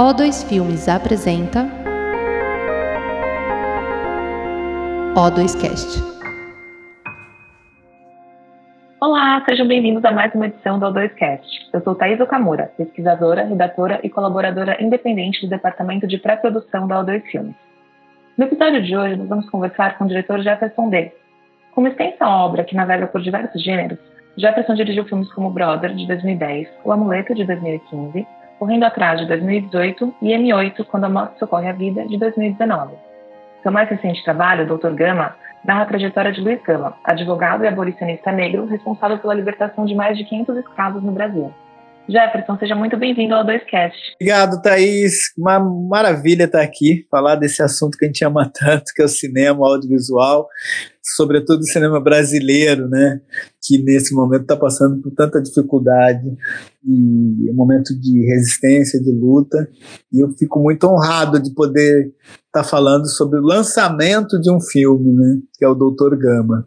O2 Filmes apresenta O2Cast. Olá, sejam bem-vindos a mais uma edição do O2Cast. Eu sou Thaís Okamura, pesquisadora, redatora e colaboradora independente do Departamento de Pré-Produção da O2 Filmes. No episódio de hoje, nós vamos conversar com o diretor Jefferson D. Com uma extensa obra que navega por diversos gêneros, Jefferson dirigiu filmes como Brother, de 2010, O Amuleto, de 2015, Correndo Atrás, de 2018 e M8, Quando a Morte Socorre a Vida, de 2019. Seu mais recente trabalho, Dr. Gama, narra a trajetória de Luiz Gama, advogado e abolicionista negro responsável pela libertação de mais de 500 escravos no Brasil. Jefferson, seja muito bem-vindo ao 2Cast. Obrigado, Thaís. Uma maravilha estar aqui, falar desse assunto que a gente ama tanto, que é o cinema, audiovisual, sobretudo o cinema brasileiro, né? Que nesse momento está passando por tanta dificuldade e é um momento de resistência, de luta. E eu fico muito honrado de poder estar tá falando sobre o lançamento de um filme, né? Que é o Doutor Gama.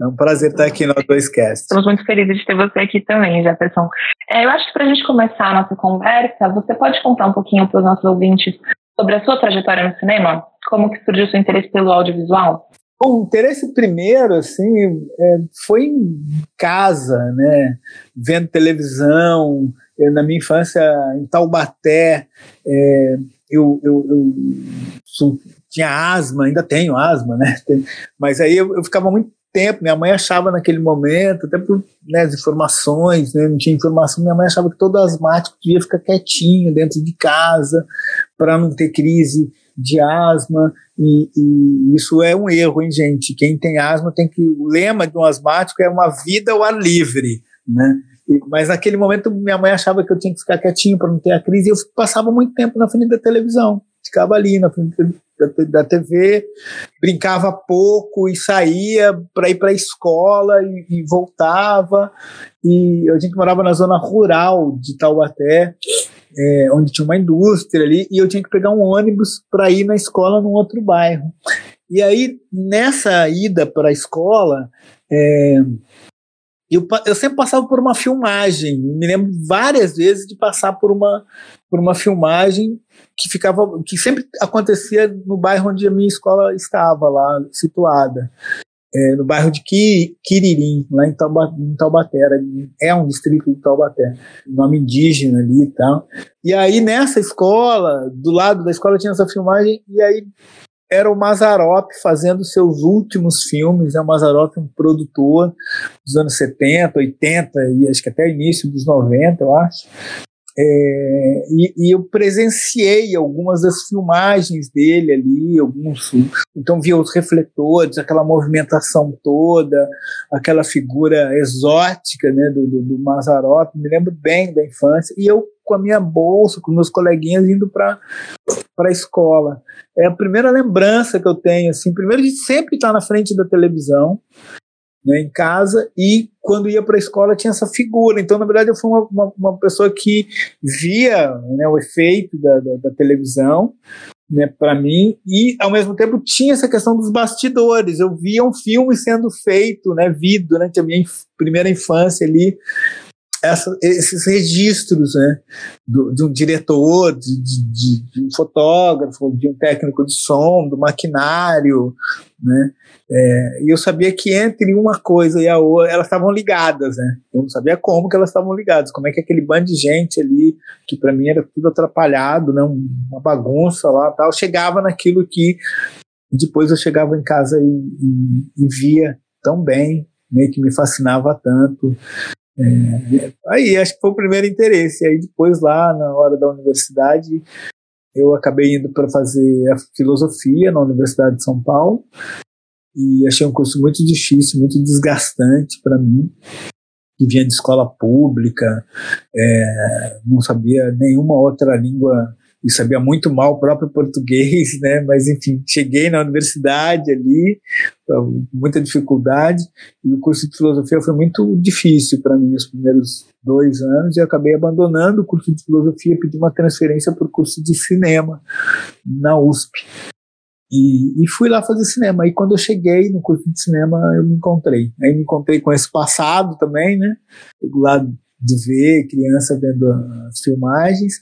É um prazer estar aqui no Doiscast. Estamos muito felizes de ter você aqui também, Jefferson. É, eu acho que para a gente começar a nossa conversa, você pode contar um pouquinho para os nossos ouvintes sobre a sua trajetória no cinema? Como que surgiu o seu interesse pelo audiovisual? Bom, o interesse primeiro, assim, é, foi em casa, né? Vendo televisão. Eu, na minha infância, em Taubaté, é, eu, eu, eu, tinha asma, ainda tenho asma, né? Mas aí eu, eu ficava muito tempo. Minha mãe achava naquele momento, até por né, as informações, né, não tinha informação, minha mãe achava que todo asmático devia ficar quietinho dentro de casa para não ter crise de asma. E, e, isso é um erro, hein, gente? Quem tem asma tem que. O lema de um asmático é uma vida ao ar livre, né? Mas naquele momento minha mãe achava que eu tinha que ficar quietinho para não ter a crise e eu passava muito tempo na frente da televisão. Ficava ali na frente da, TV, brincava pouco e saía para ir para a escola e, e, voltava. E a gente morava na zona rural de Taubaté, é, onde tinha uma indústria ali, e eu tinha que pegar um ônibus para ir na escola num outro bairro. E aí, nessa ida para a escola, é, eu, eu sempre passava por uma filmagem, me lembro várias vezes de passar por uma, por uma filmagem que ficava que sempre acontecia no bairro onde a minha escola estava lá situada é, no bairro de Quiririm lá em, Tauba, em Taubaté é um distrito de Taubaté nome indígena ali e tal e aí nessa escola do lado da escola tinha essa filmagem e aí era o Mazarop fazendo seus últimos filmes, é o Mazarop um produtor dos anos 70, 80 e acho que até início dos 90, eu acho. É, e, e, eu presenciei algumas das filmagens dele ali, alguns, então via os refletores, aquela movimentação toda, aquela figura exótica né, do, do, do me lembro bem da infância, e eu com a minha bolsa, com meus coleguinhas indo para a escola. É a primeira lembrança que eu tenho, assim, primeiro de sempre estar na frente da televisão, né, em casa e quando ia para a escola tinha essa figura. Então, na verdade, eu fui uma, uma, uma pessoa que via né, o efeito da, da, da televisão né, para mim e, ao mesmo tempo, tinha essa questão dos bastidores. Eu via um filme sendo feito, né, vido durante a minha inf primeira infância ali essa, esses registros né, do, de um diretor, de, de, de, um fotógrafo, de um técnico de som, do maquinário, né? É, e eu sabia que entre uma coisa e a outra, elas estavam ligadas, né? Eu não sabia como que elas estavam ligadas, como é que aquele bando de gente ali, que para mim era tudo atrapalhado, né? uma bagunça lá tal, chegava naquilo que depois eu chegava em casa e, e, e via tão bem, né, que me fascinava tanto. É, aí acho que foi o primeiro interesse. Aí depois lá na hora da universidade eu acabei indo para fazer a filosofia na Universidade de São Paulo e achei um curso muito difícil, muito desgastante para mim. Que vinha de escola pública, é, não sabia nenhuma outra língua e sabia muito mal o próprio português, né? Mas enfim, cheguei na universidade ali, muita dificuldade, e o curso de filosofia foi muito difícil para mim os primeiros dois anos, e acabei abandonando o curso de filosofia, pedi uma transferência para o curso de cinema na USP. E, e, fui lá fazer cinema. E quando eu cheguei no curso de cinema, eu me encontrei. Aí me encontrei com esse passado também, né? Do lado de ver criança vendo as filmagens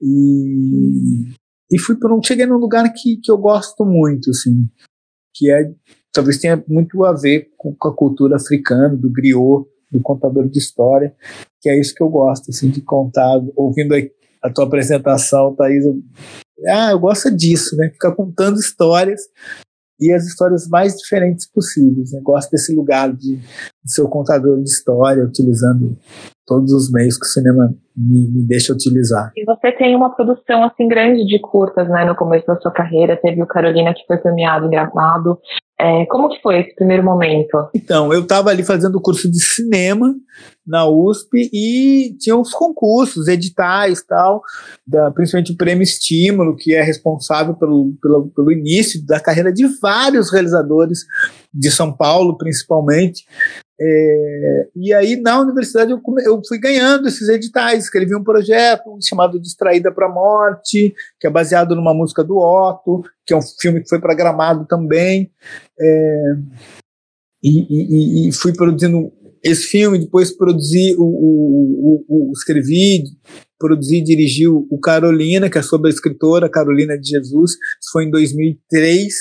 E, e fui para um, cheguei num lugar que, que eu gosto muito, assim, que é talvez tenha muito a ver com, com a cultura africana, do griot, do contador de história, que é isso que eu gosto, assim, de contar, ouvindo a, a tua apresentação, Thaís, eu, ah, eu gosto disso, né, ficar contando histórias e as histórias mais diferentes possíveis. Né? Gosto desse lugar de, de ser o contador de história, utilizando todos os meios que o cinema me, me, deixa utilizar. E você tem uma produção assim grande de curtas, né? No começo da sua carreira, teve o Carolina que foi premiado em Gramado, é, como que foi esse primeiro momento? Então, eu estava ali fazendo curso de cinema na USP e tinha os concursos, editais tal, da, principalmente o Prêmio Estímulo, que é responsável pelo, pelo, pelo início da carreira de vários realizadores de São Paulo, principalmente. É, e aí, na universidade, eu, eu, fui ganhando esses editais. Escrevi um projeto chamado Distraída para a Morte, que é baseado numa música do Otto, que é um filme que foi para Gramado também. É, e, e, e, fui produzindo esse filme, depois produzi o, o, o, o escrevi, produzi e dirigi o Carolina, que é sobre a escritora Carolina de Jesus. Isso foi em 2003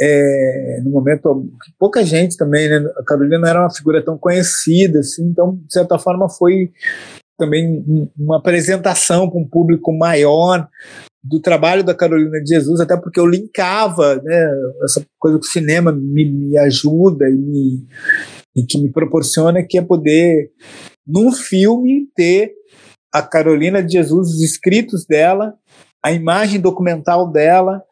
é, no momento pouca gente também, né? A Carolina era uma figura tão conhecida, assim, então de certa forma foi também uma apresentação para um público maior do trabalho da Carolina de Jesus, até porque eu linkava, né? Essa coisa que o cinema me, me ajuda e, me, e que me proporciona, que é poder num filme ter a Carolina de Jesus, os escritos dela, a imagem documental dela,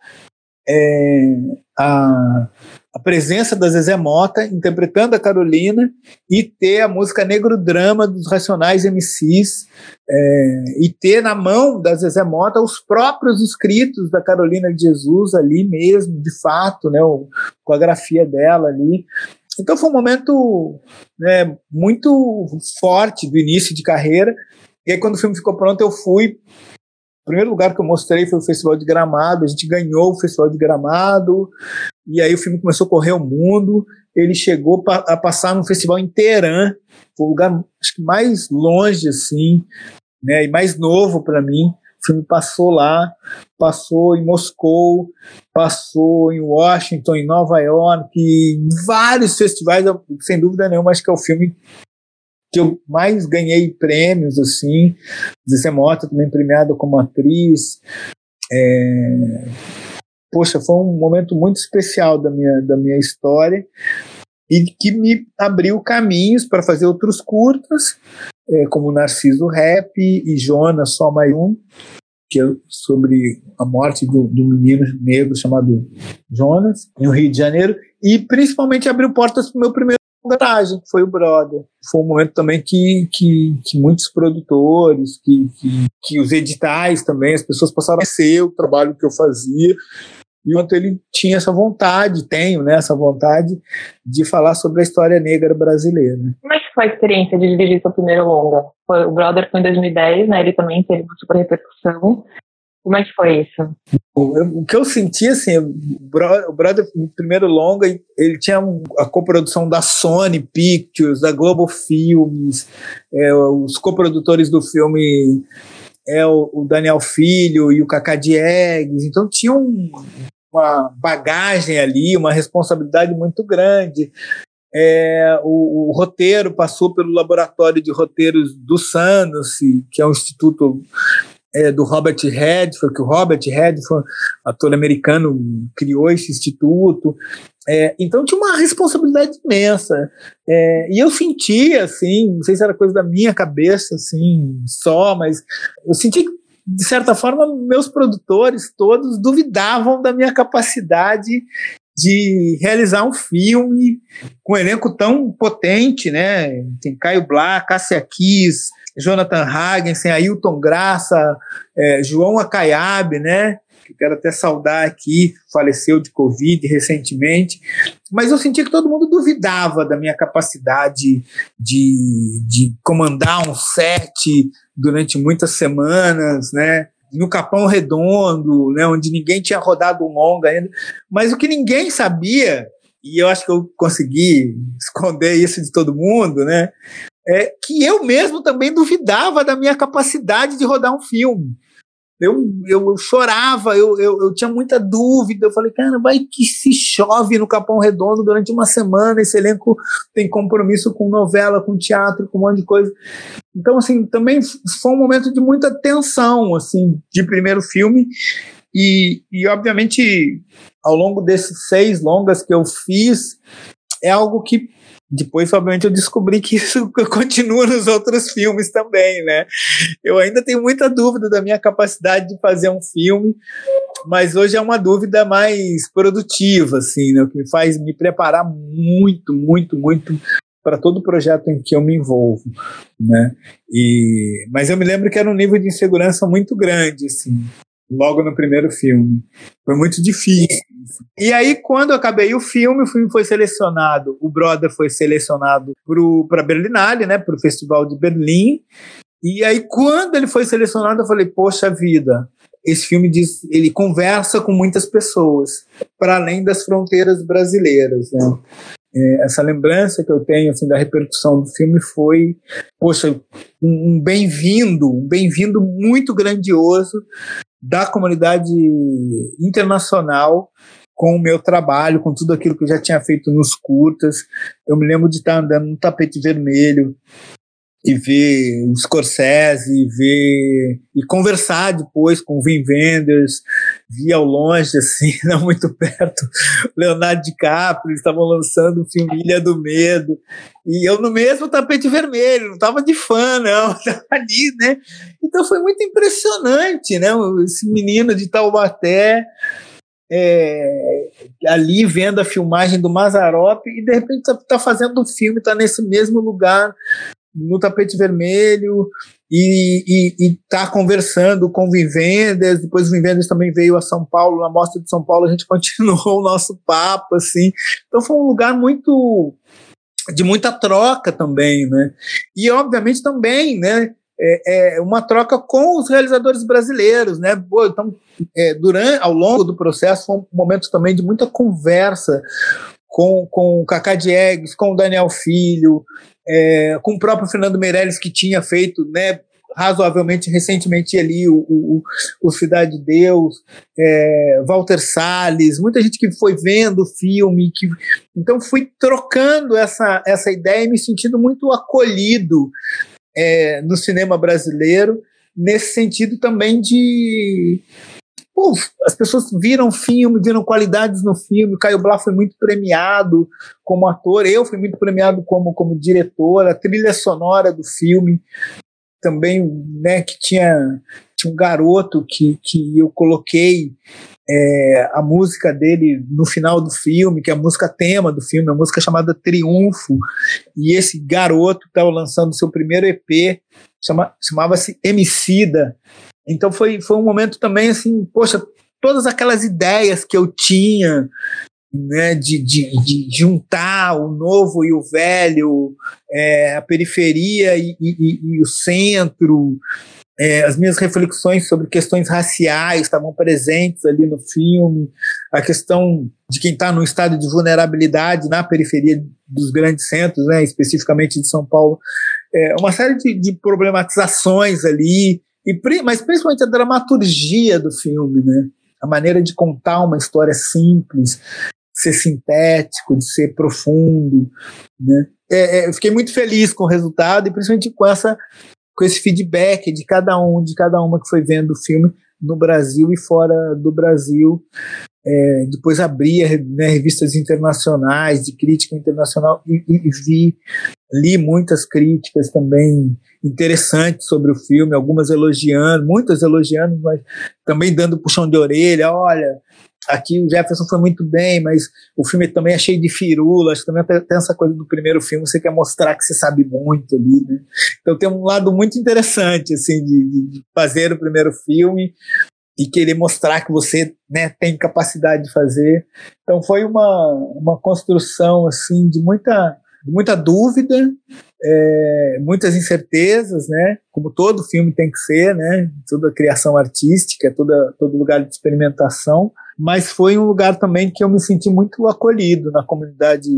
é, a, a presença da Zezé Mota interpretando a Carolina e ter a música Negro Drama dos Racionais MCs é, e ter na mão da Zezé Mota os próprios escritos da Carolina de Jesus ali mesmo, de fato, né, com a grafia dela ali. Então foi um momento né, muito forte do início de carreira. E aí, quando o filme ficou pronto, eu fui. Primeiro lugar que eu mostrei foi o Festival de Gramado, a gente ganhou o Festival de Gramado, e aí o filme começou a correr o mundo, ele chegou a passar no festival em Teherã, foi o lugar acho que mais longe, assim, né, e mais novo para mim, o filme passou lá, passou em Moscou, passou em Washington, em Nova York, em vários festivais, sem dúvida nenhuma, acho que é o filme que eu mais ganhei prêmios, assim, Zezé Mota também premiado como atriz. É... Poxa, foi um momento muito especial da minha, da minha história e que me abriu caminhos para fazer outros curtas, é, como Narciso Rap e Jonas Só Mais Um, que é sobre a morte do, do menino negro chamado Jonas, no Rio de Janeiro, e principalmente abriu portas para o meu primeiro que foi o Brother. Foi um momento também que, que, que muitos produtores, que, que, que, os editais também, as pessoas passaram a ser o trabalho que eu fazia. E quanto ele tinha essa vontade, tenho né, essa vontade de falar sobre a história negra brasileira. Como é que foi a experiência de dirigir seu primeiro longa? Foi, o Brother foi em 2010, né, ele também teve uma super repercussão. Como é que foi isso? O, que eu senti, assim, o Brother, primeiro longa, ele tinha a coprodução da Sony Pictures, da Global Films, é, os coprodutores do filme é o, Daniel Filho e o Cacá Diegues, então tinha um, uma bagagem ali, uma responsabilidade muito grande. É, o, o, roteiro passou pelo laboratório de roteiros do Sanus, que é um instituto é, do Robert Redford, que o Robert Redford, ator americano, criou esse instituto. É, então tinha uma responsabilidade imensa. É, e eu sentia, assim, não sei se era coisa da minha cabeça, assim, só, mas eu senti que, de certa forma, meus produtores todos duvidavam da minha capacidade de realizar um filme com um elenco tão potente, né? Tem Caio Blá, Cássia Kiss, Jonathan Hagensen, Ailton Graça, é, João Acaiabe, né? Que quero até saudar aqui, faleceu de Covid recentemente. Mas eu senti que todo mundo duvidava da minha capacidade de, de comandar um set durante muitas semanas, né? no Capão Redondo, né, onde ninguém tinha rodado um longa ainda. Mas o que ninguém sabia, e eu acho que eu consegui esconder isso de todo mundo, né, é, que eu mesmo também duvidava da minha capacidade de rodar um filme. eu, eu, eu chorava, eu, eu, eu, tinha muita dúvida. Eu falei, cara, vai que se chove no Capão Redondo durante uma semana, esse elenco tem compromisso com novela, com teatro, com um monte de coisa. Então, assim, também foi um momento de muita tensão, assim, de primeiro filme. E, e obviamente, ao longo desses seis longas que eu fiz, é algo que depois, obviamente, eu descobri que isso continua nos outros filmes também, né? Eu ainda tenho muita dúvida da minha capacidade de fazer um filme, mas hoje é uma dúvida mais produtiva, assim, né? O que me faz me preparar muito, muito, muito para todo projeto em que eu me envolvo, né? E, mas eu me lembro que era um nível de insegurança muito grande, assim logo no primeiro filme. Foi muito difícil. E aí, quando eu acabei o filme, o filme foi selecionado, o Brother foi selecionado para Berlinale, né, para o Festival de Berlim. E aí, quando ele foi selecionado, eu falei, poxa vida, esse filme diz, ele conversa com muitas pessoas, para além das fronteiras brasileiras, né? É, essa lembrança que eu tenho assim da repercussão do filme foi, poxa, um, bem-vindo, um bem-vindo muito grandioso da comunidade internacional com o meu trabalho, com tudo aquilo que eu já tinha feito nos curtas. Eu me lembro de estar andando no tapete vermelho e ver o Scorsese, e ver e conversar depois com o Wim Wenders, vi ao longe, assim, não muito perto, Leonardo DiCaprio, eles estavam lançando o filme Ilha do Medo, e eu no mesmo tapete vermelho, não estava de fã, não, estava ali, né? Então foi muito impressionante, né? Esse menino de Taubaté, é, ali vendo a filmagem do Mazarop e de repente está tá fazendo um filme, está nesse mesmo lugar, no tapete vermelho e, está conversando com Vivendas, depois o Vivendas também veio a São Paulo, na Mostra de São Paulo, a gente continuou o nosso papo, assim, então foi um lugar muito de muita troca também, né, e obviamente também, né, é, é uma troca com os realizadores brasileiros, né, então, é, durante, ao longo do processo, foi um momento também de muita conversa com, com o Cacá Diegues, com o Daniel Filho, é, com o próprio Fernando Meirelles, que tinha feito né, razoavelmente recentemente ali o, o, o Cidade de Deus, é, Walter Salles, muita gente que foi vendo o filme, que, então fui trocando essa, essa ideia e me sentindo muito acolhido é, no cinema brasileiro, nesse sentido também de as pessoas viram filme, viram qualidades no filme. Caio Blá foi muito premiado como ator, eu fui muito premiado como, como diretor. A trilha sonora do filme também, né, que tinha, tinha um garoto que, que eu coloquei é, a música dele no final do filme, que é a música tema do filme, a música chamada Triunfo. E esse garoto estava lançando seu primeiro EP, chama, chamava-se Emicida. Então foi, foi um momento também assim, poxa, todas aquelas ideias que eu tinha né, de, de, de juntar o novo e o velho, é, a periferia e, e, e o centro, é, as minhas reflexões sobre questões raciais estavam presentes ali no filme, a questão de quem está no estado de vulnerabilidade na periferia dos grandes centros, né, especificamente de São Paulo, é, uma série de, de problematizações ali, e, mas principalmente a dramaturgia do filme, né? A maneira de contar uma história simples, de ser sintético, de ser profundo, né? É, é, eu fiquei muito feliz com o resultado e principalmente com essa com esse feedback de cada um, de cada uma que foi vendo o filme no Brasil e fora do Brasil. É, depois abria né, revistas internacionais de crítica internacional e, e, e vi li muitas críticas também interessantes sobre o filme, algumas elogiando, muitas elogiando, mas também dando puxão de orelha, olha, aqui o Jefferson foi muito bem, mas o filme também é cheio de firula, acho que também tem essa coisa do primeiro filme, você quer mostrar que você sabe muito ali, né? Então tem um lado muito interessante, assim, de, de fazer o primeiro filme e querer mostrar que você né, tem capacidade de fazer. Então foi uma, uma construção, assim, de muita muita dúvida, é, muitas incertezas, né? Como todo filme tem que ser, né? Toda criação artística, toda, todo lugar de experimentação. Mas foi um lugar também que eu me senti muito acolhido na comunidade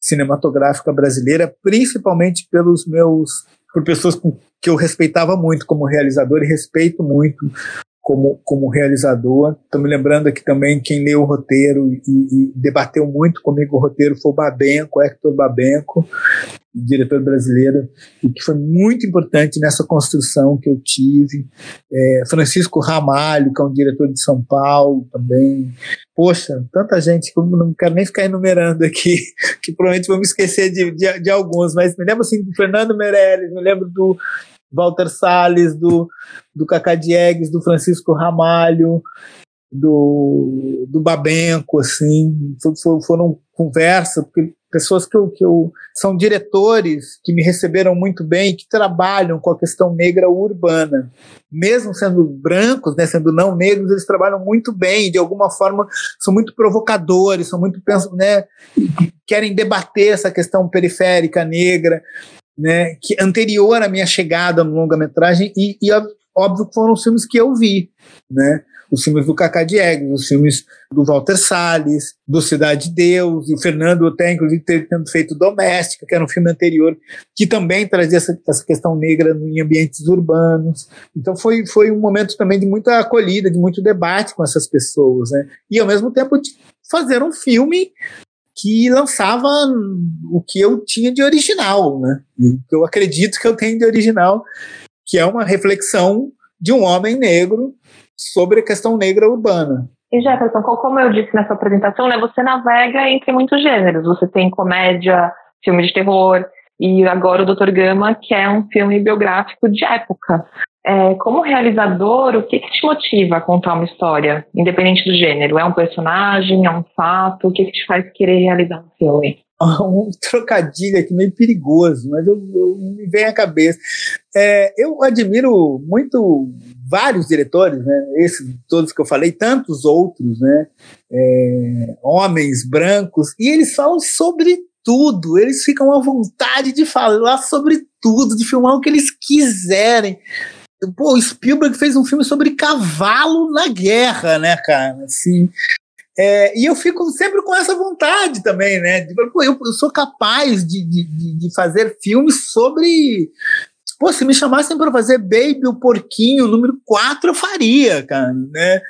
cinematográfica brasileira, principalmente pelos meus por pessoas que eu respeitava muito como realizador e respeito muito como, como realizador. Estou me lembrando aqui também quem leu o roteiro e, e, debateu muito comigo o roteiro foi o Babenco, Hector Babenco, diretor brasileiro, e que foi muito importante nessa construção que eu tive. É, Francisco Ramalho, que é um diretor de São Paulo também. Poxa, tanta gente que eu não quero nem ficar enumerando aqui, que provavelmente vou me esquecer de, de, de alguns, mas me lembro assim do Fernando Meirelles, me lembro do Walter Salles, do, do Cacá Diegues, do Francisco Ramalho, do, do Babenco, assim, foram conversas, porque pessoas que eu, que eu são diretores que me receberam muito bem, que trabalham com a questão negra urbana, mesmo sendo brancos, né, sendo não negros, eles trabalham muito bem, de alguma forma são muito provocadores, são muito né, querem debater essa questão periférica negra, né, que anterior à minha chegada no longa-metragem e, e óbvio foram os filmes que eu vi, né? Os filmes do Cacá Diegues, os filmes do Walter Salles, do Cidade de Deus, e o Fernando até, inclusive, tendo feito Doméstica, que era um filme anterior, que também trazia essa, essa questão negra em ambientes urbanos. Então foi, foi um momento também de muita acolhida, de muito debate com essas pessoas, né? E ao mesmo tempo de fazer um filme que lançava o que eu tinha de original, né? O que eu acredito que eu tenho de original, que é uma reflexão de um homem negro sobre a questão negra urbana. E Jefferson, como eu disse nessa apresentação, né, você navega entre muitos gêneros. Você tem comédia, filme de terror, e agora o Dr. Gama, que é um filme biográfico de época. É, como realizador, o que, que, te motiva a contar uma história, independente do gênero? É um personagem, é um fato? O que, que te faz querer realizar um filme? Um trocadilho aqui meio perigoso, mas eu, eu me vem à cabeça. É, eu admiro muito vários diretores, né? Esses todos que eu falei, tantos outros, né? É, homens brancos, e eles falam sobre tudo, eles ficam à vontade de falar sobre tudo, de filmar o que eles quiserem. Pô, Spielberg fez um filme sobre cavalo na guerra, né, cara? Assim, é, e eu fico sempre com essa vontade também, né? De, pô, eu, eu, sou capaz de, de, de, fazer filmes sobre. Pô, se me chamassem para fazer Baby o Porquinho número 4, eu faria, cara, né?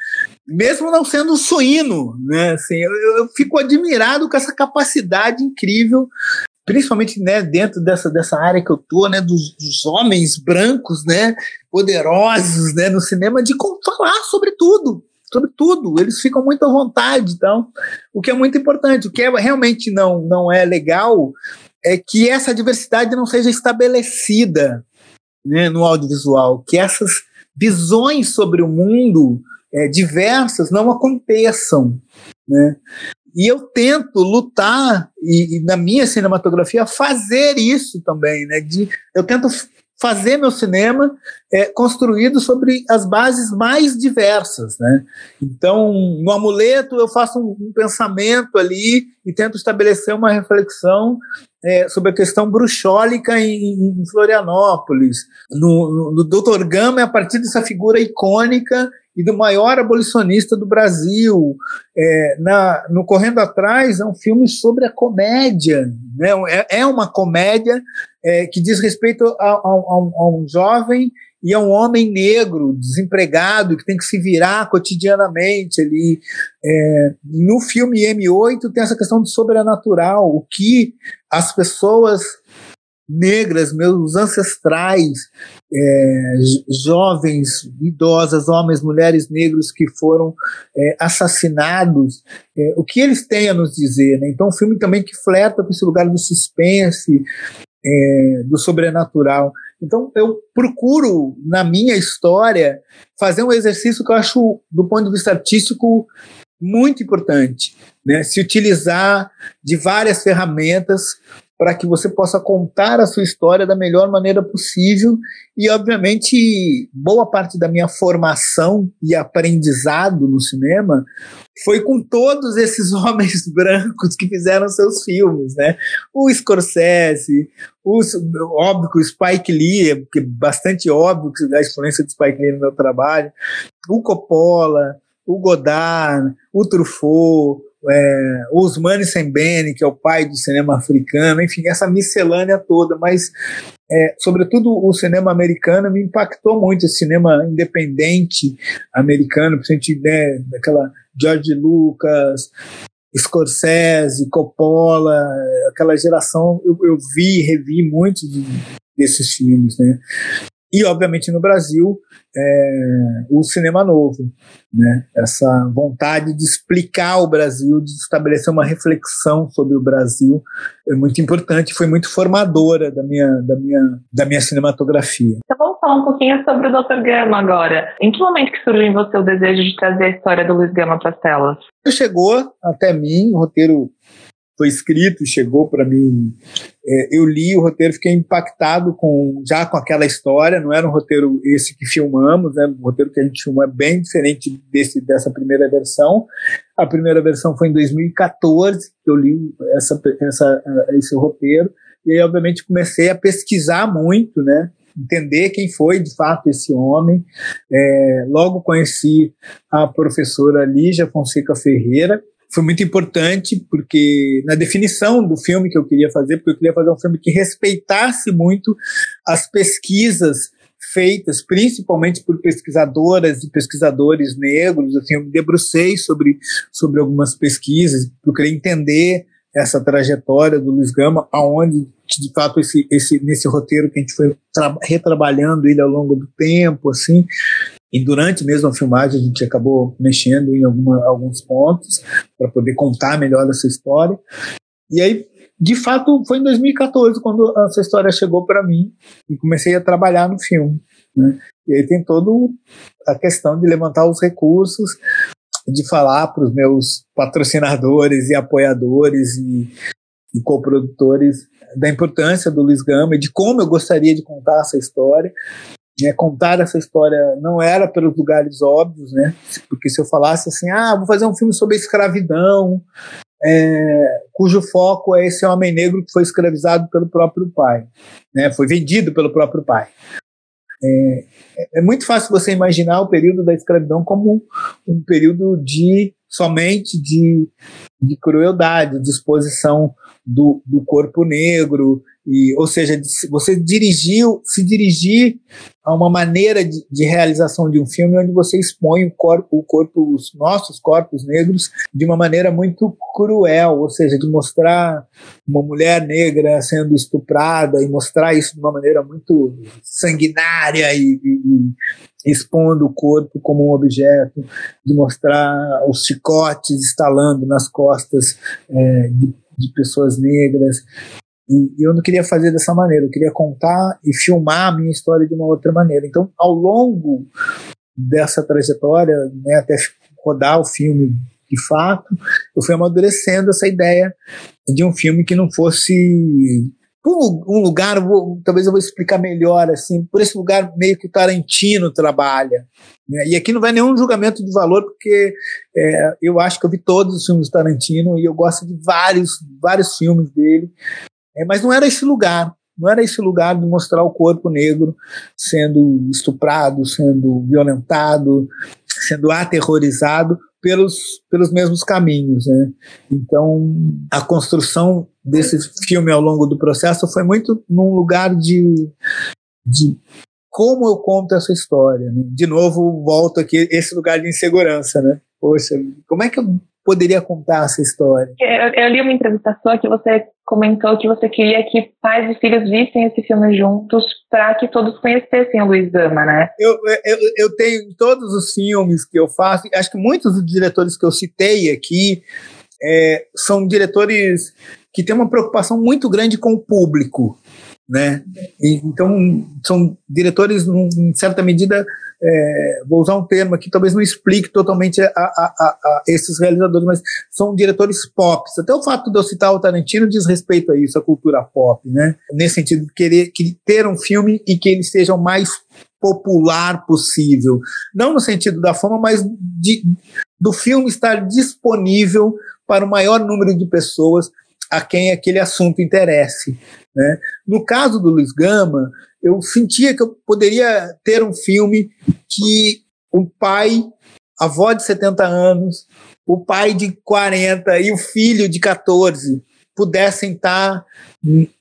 Mesmo não sendo suíno, né? Assim, eu, eu fico admirado com essa capacidade incrível principalmente né, dentro dessa, dessa área que eu tô, né, dos, dos, homens brancos, né, poderosos, né, no cinema, de falar sobre tudo, sobre tudo. Eles ficam muito à vontade, então, o que é muito importante. O que é, realmente não, não é legal é que essa diversidade não seja estabelecida né, no audiovisual, que essas visões sobre o mundo é, diversas não aconteçam. Né? E eu tento lutar, e, e, na minha cinematografia, fazer isso também. Né? De, eu tento fazer meu cinema é, construído sobre as bases mais diversas, né? Então, no amuleto eu faço um, um pensamento ali e tento estabelecer uma reflexão é, sobre a questão bruxólica em, em Florianópolis. No, no, Dr. Gama é a partir dessa figura icônica e do maior abolicionista do Brasil. É, na, no Correndo Atrás é um filme sobre a comédia, né? é, é uma comédia é, que diz respeito a, a, a, um jovem e a um homem negro, desempregado, que tem que se virar cotidianamente ali. É, no filme M8 tem essa questão do sobrenatural, o que as pessoas negras, meus ancestrais, é, jovens, idosas, homens, mulheres negros que foram é, assassinados, é, o que eles têm a nos dizer. Né? Então, um filme também que flerta com esse lugar do suspense, é, do sobrenatural. Então, eu procuro, na minha história, fazer um exercício que eu acho, do ponto de vista artístico, muito importante. Né? Se utilizar de várias ferramentas para que você possa contar a sua história da melhor maneira possível. E, obviamente, boa parte da minha formação e aprendizado no cinema foi com todos esses homens brancos que fizeram seus filmes, né? O Scorsese, o, óbvio que o Spike Lee, que é bastante óbvio a influência do Spike Lee no meu trabalho, o Coppola, o Godard, o Truffaut, é, Ousmane Sembene, que é o pai do cinema africano, enfim, essa miscelânea toda, mas é, sobretudo o cinema americano me impactou muito, esse cinema independente americano, principalmente né, daquela George Lucas, Scorsese, Coppola, aquela geração, eu, eu vi, revi muitos desses filmes, né? E, obviamente, no Brasil, é, o cinema novo, né? essa vontade de explicar o Brasil, de estabelecer uma reflexão sobre o Brasil, é muito importante, foi muito formadora da minha, da minha, da minha cinematografia. Então vamos falar um pouquinho sobre o Dr. Gama agora. Em que momento que surgiu em você o desejo de trazer a história do Luiz Gama para as telas? Chegou até mim, o roteiro foi escrito, chegou para mim. É, eu li o roteiro, fiquei impactado com já com aquela história. Não era um roteiro esse que filmamos, né? O roteiro que a gente filmou é bem diferente desse dessa primeira versão. A primeira versão foi em 2014 que eu li essa, essa esse roteiro e aí obviamente comecei a pesquisar muito, né? entender quem foi de fato esse homem. É, logo conheci a professora Lígia Fonseca Ferreira, foi muito importante porque na definição do filme que eu queria fazer, porque eu queria fazer um filme que respeitasse muito as pesquisas feitas principalmente por pesquisadoras e pesquisadores negros, assim, eu me debrucei sobre, sobre algumas pesquisas, queria entender essa trajetória do Luiz Gama, aonde de fato esse, esse nesse roteiro que a gente foi retrabalhando ele ao longo do tempo, assim, e durante mesmo a filmagem a gente acabou mexendo em alguma, alguns pontos para poder contar melhor essa história. E aí, de fato, foi em 2014 quando essa história chegou para mim e comecei a trabalhar no filme. Né? E aí tem toda a questão de levantar os recursos, de falar para os meus patrocinadores e apoiadores e, e coprodutores da importância do Luiz Gama e de como eu gostaria de contar essa história né, contar essa história não era pelos lugares óbvios, né? Porque se eu falasse assim, ah, vou fazer um filme sobre a escravidão, é, cujo foco é esse homem negro que foi escravizado pelo próprio pai, né? Foi vendido pelo próprio pai. É, é muito fácil você imaginar o período da escravidão como um, um período de somente de, de crueldade, de exposição do, do corpo negro, e, ou seja, você dirigiu, se dirigir a uma maneira de, de, realização de um filme onde você expõe o corpo, o corpo, os nossos corpos negros de uma maneira muito cruel, ou seja, de mostrar uma mulher negra sendo estuprada e mostrar isso de uma maneira muito sanguinária e, e, e expondo o corpo como um objeto, de mostrar os chicotes estalando nas costas é, de, de pessoas negras. E, eu não queria fazer dessa maneira, eu queria contar e filmar a minha história de uma outra maneira. Então, ao longo dessa trajetória, né, até rodar o filme de fato, eu fui amadurecendo essa ideia de um filme que não fosse um lugar, vou, talvez eu vou explicar melhor, assim, por esse lugar meio que o Tarantino trabalha. Né? E aqui não vai nenhum julgamento de valor, porque é, eu acho que eu vi todos os filmes do Tarantino e eu gosto de vários, vários filmes dele. É, mas não era esse lugar, não era esse lugar de mostrar o corpo negro sendo estuprado, sendo violentado, sendo aterrorizado pelos, pelos mesmos caminhos. Né? Então, a construção desse filme ao longo do processo foi muito num lugar de, de como eu conto essa história. Né? De novo, volto aqui, esse lugar de insegurança. Né? Poxa, como é que eu poderia contar essa história? Eu, eu, li uma entrevista sua que você comentou que você queria que pais e filhos vissem esse filme juntos para que todos conhecessem o Luiz Gama, né? Eu, eu, eu tenho todos os filmes que eu faço, acho que muitos dos diretores que eu citei aqui é, são diretores que têm uma preocupação muito grande com o público, né? E, então são diretores em certa medida é, vou usar um termo aqui, talvez não explique totalmente a, a, a, esses realizadores, mas são diretores pop. Até o fato de eu citar o Tarantino diz respeito a isso, a cultura pop, né? Nesse sentido de querer que, ter um filme e que ele seja o mais popular possível. Não no sentido da fama, mas de, do filme estar disponível para o maior número de pessoas a quem aquele assunto interesse. Né? No caso do Luiz Gama, eu sentia que eu poderia ter um filme que o pai a avó de 70 anos, o pai de 40 e o filho de 14 pudessem estar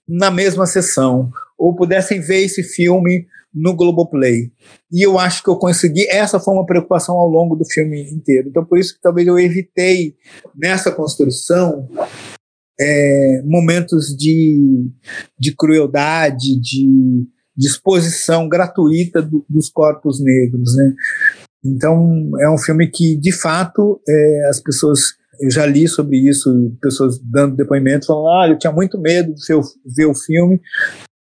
na mesma sessão ou pudessem ver esse filme no Globoplay. E eu acho que eu consegui, essa foi uma preocupação ao longo do filme inteiro. Então, por isso que talvez eu evitei nessa construção é, momentos de, de crueldade, de, de exposição gratuita do, dos corpos negros. Né? Então, é um filme que, de fato, é, as pessoas. Eu já li sobre isso, pessoas dando depoimento, falando: ah, eu tinha muito medo de ver ver o filme,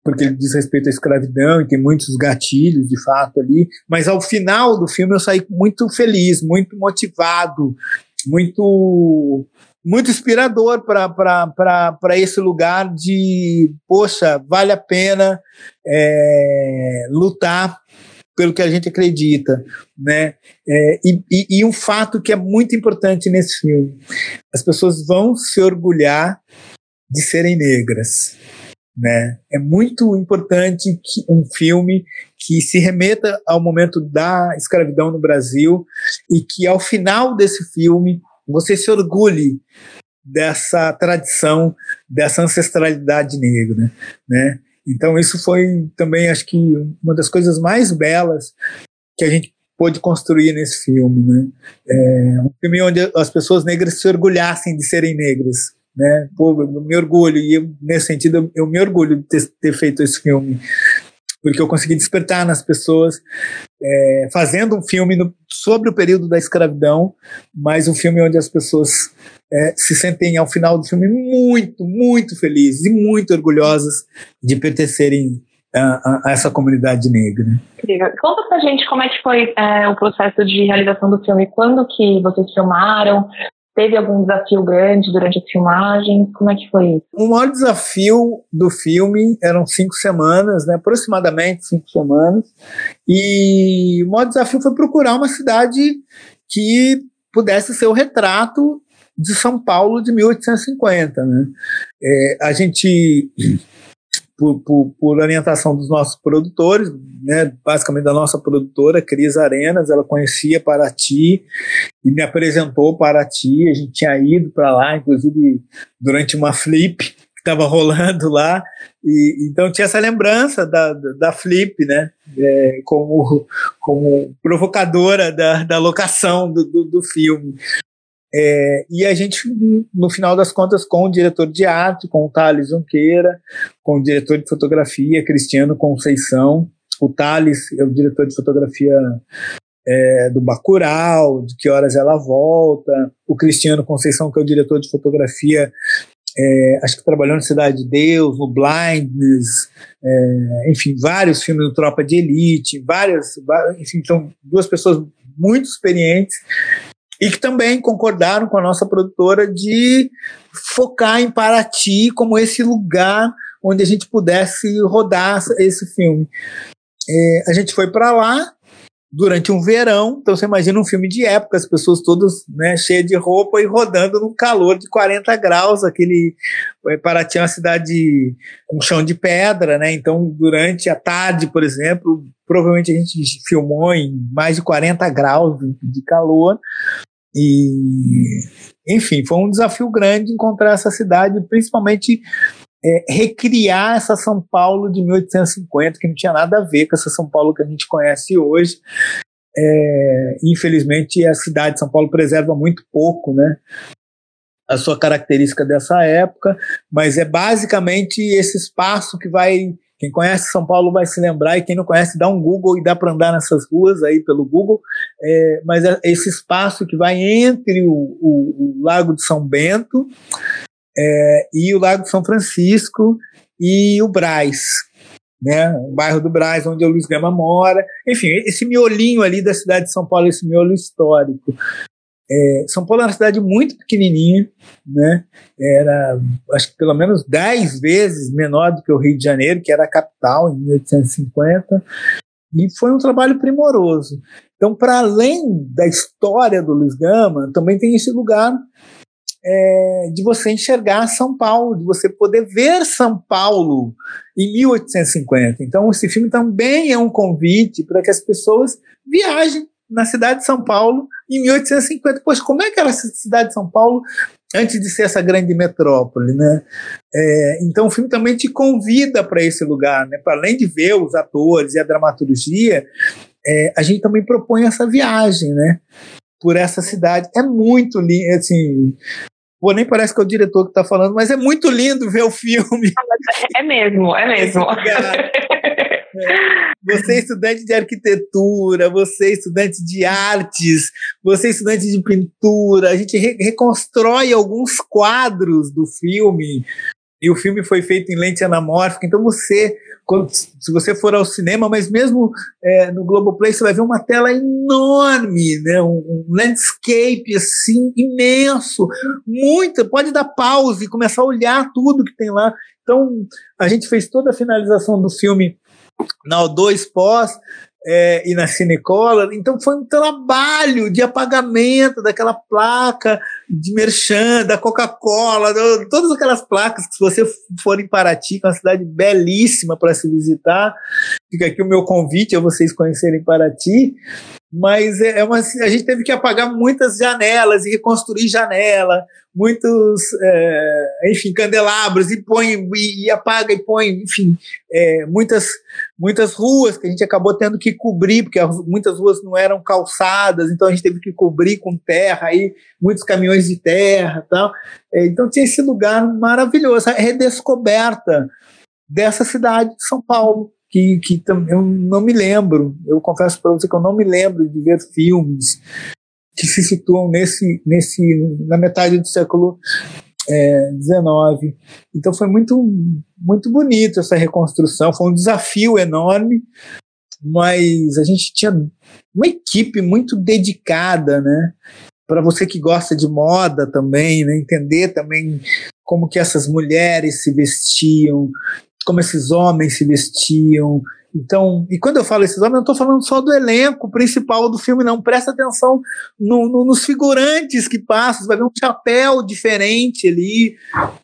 porque ele diz respeito à escravidão e tem muitos gatilhos, de fato, ali. Mas ao final do filme eu saí muito feliz, muito motivado, muito muito inspirador para esse lugar de, poxa, vale a pena é, lutar pelo que a gente acredita, né? É, e, e, e, um fato que é muito importante nesse filme: as pessoas vão se orgulhar de serem negras. Né? É muito importante que um filme que se remeta ao momento da escravidão no Brasil e que ao final desse filme você se orgulhe dessa tradição, dessa ancestralidade negra, né? Então isso foi também, acho que uma das coisas mais belas que a gente pôde construir nesse filme, né? É um filme onde as pessoas negras se orgulhassem de serem negras, né? Pô, eu me orgulho e eu, nesse sentido eu, eu me orgulho de ter, ter feito esse filme porque eu consegui despertar nas pessoas, é, fazendo um filme no, sobre o período da escravidão, mas um filme onde as pessoas é, se sentem ao final do filme muito, muito felizes e muito orgulhosas de pertencerem a, a, essa comunidade negra. Conta pra gente como é que foi é, o processo de realização do filme, quando que vocês filmaram, Teve algum desafio grande durante as filmagens? Como é que foi isso? O maior desafio do filme eram cinco semanas, né, aproximadamente cinco semanas. E o maior desafio foi procurar uma cidade que pudesse ser o retrato de São Paulo de 1850. Né? É, a gente por, por, por, orientação dos nossos produtores, né, basicamente da nossa produtora, Cris Arenas, ela conhecia Paraty e me apresentou Paraty, a gente tinha ido para lá, inclusive durante uma flip que estava rolando lá, e então tinha essa lembrança da, da flip, né, é, como, como provocadora da, da locação do, do, do filme. É, e a gente, no final das contas, com o diretor de arte, com o Thales Junqueira, com o diretor de fotografia, Cristiano Conceição. O Thales é o diretor de fotografia é, do Bacurau, de Que Horas Ela Volta. O Cristiano Conceição, que é o diretor de fotografia é, acho que trabalhou no Cidade de Deus, no Blindness, é, enfim, vários filmes do Tropa de Elite, várias, enfim, são duas pessoas muito experientes e que também concordaram com a nossa produtora de focar em Paraty como esse lugar onde a gente pudesse rodar esse filme. É, a gente foi para lá durante um verão, então você imagina um filme de época, as pessoas todas né, cheias de roupa e rodando no calor de 40 graus, aquele é, Paraty é uma cidade com chão de pedra, né? Então durante a tarde, por exemplo, provavelmente a gente filmou em mais de 40 graus de calor. E, enfim, foi um desafio grande encontrar essa cidade, principalmente é, recriar essa São Paulo de 1850, que não tinha nada a ver com essa São Paulo que a gente conhece hoje. É, infelizmente, a cidade de São Paulo preserva muito pouco, né? A sua característica dessa época, mas é basicamente esse espaço que vai quem conhece São Paulo vai se lembrar, e quem não conhece, dá um Google e dá para andar nessas ruas aí pelo Google. É, mas é esse espaço que vai entre o, o, o Lago de São Bento é, e o Lago de São Francisco e o Braz, né, o bairro do Braz, onde o Luiz Gama mora. Enfim, esse miolinho ali da cidade de São Paulo, esse miolo histórico. É, São Paulo era uma cidade muito pequenininha, né? Era, acho que pelo menos 10 vezes menor do que o Rio de Janeiro, que era a capital em 1850, e foi um trabalho primoroso. Então, para além da história do Luiz Gama, também tem esse lugar é, de você enxergar São Paulo, de você poder ver São Paulo em 1850. Então, esse filme também é um convite para que as pessoas viajem na cidade de São Paulo em 1850. Poxa, como é que era a cidade de São Paulo antes de ser essa grande metrópole, né? É, então o filme também te convida para esse lugar, né? Para além de ver os atores e a dramaturgia, é, a gente também propõe essa viagem, né? Por essa cidade. É muito lindo, assim. Pô, nem parece que é o diretor que está falando, mas é muito lindo ver o filme. É mesmo, é mesmo. Você é estudante de arquitetura, você é estudante de artes, você é estudante de pintura. A gente re reconstrói alguns quadros do filme. E o filme foi feito em lente anamórfica, então você, quando, se você for ao cinema, mas mesmo é, no Globoplay, você vai ver uma tela enorme, né? um, um landscape assim, imenso, muita, pode dar pause e começar a olhar tudo que tem lá. Então, a gente fez toda a finalização do filme na O2 Pós é, e na Cinecola. Então foi um trabalho de apagamento daquela placa de merchan, da Coca-Cola, todas aquelas placas que se você for em Paraty, que é uma cidade belíssima para se visitar, fica aqui o meu convite a vocês conhecerem Paraty mas é, é uma, a gente teve que apagar muitas janelas e reconstruir janela, muitos, é, enfim, candelabros e põe e, e, apaga e põe, enfim, é, muitas muitas ruas que a gente acabou tendo que cobrir porque muitas ruas não eram calçadas, então a gente teve que cobrir com terra aí muitos caminhões de terra, tal. É, então tinha esse lugar maravilhoso, a redescoberta dessa cidade de São Paulo que, que eu não me lembro, eu confesso para você que eu não me lembro de ver filmes que se situam nesse, nesse na metade do século XIX. É, então foi muito, muito bonito essa reconstrução, foi um desafio enorme, mas a gente tinha uma equipe muito dedicada, né? Para você que gosta de moda também, né? entender também como que essas mulheres se vestiam, como esses homens se vestiam. Então, e quando eu falo esses homens, eu não estou falando só do elenco principal do filme, não. Presta atenção no, no, nos figurantes que passam. Você vai ver um chapéu diferente ali,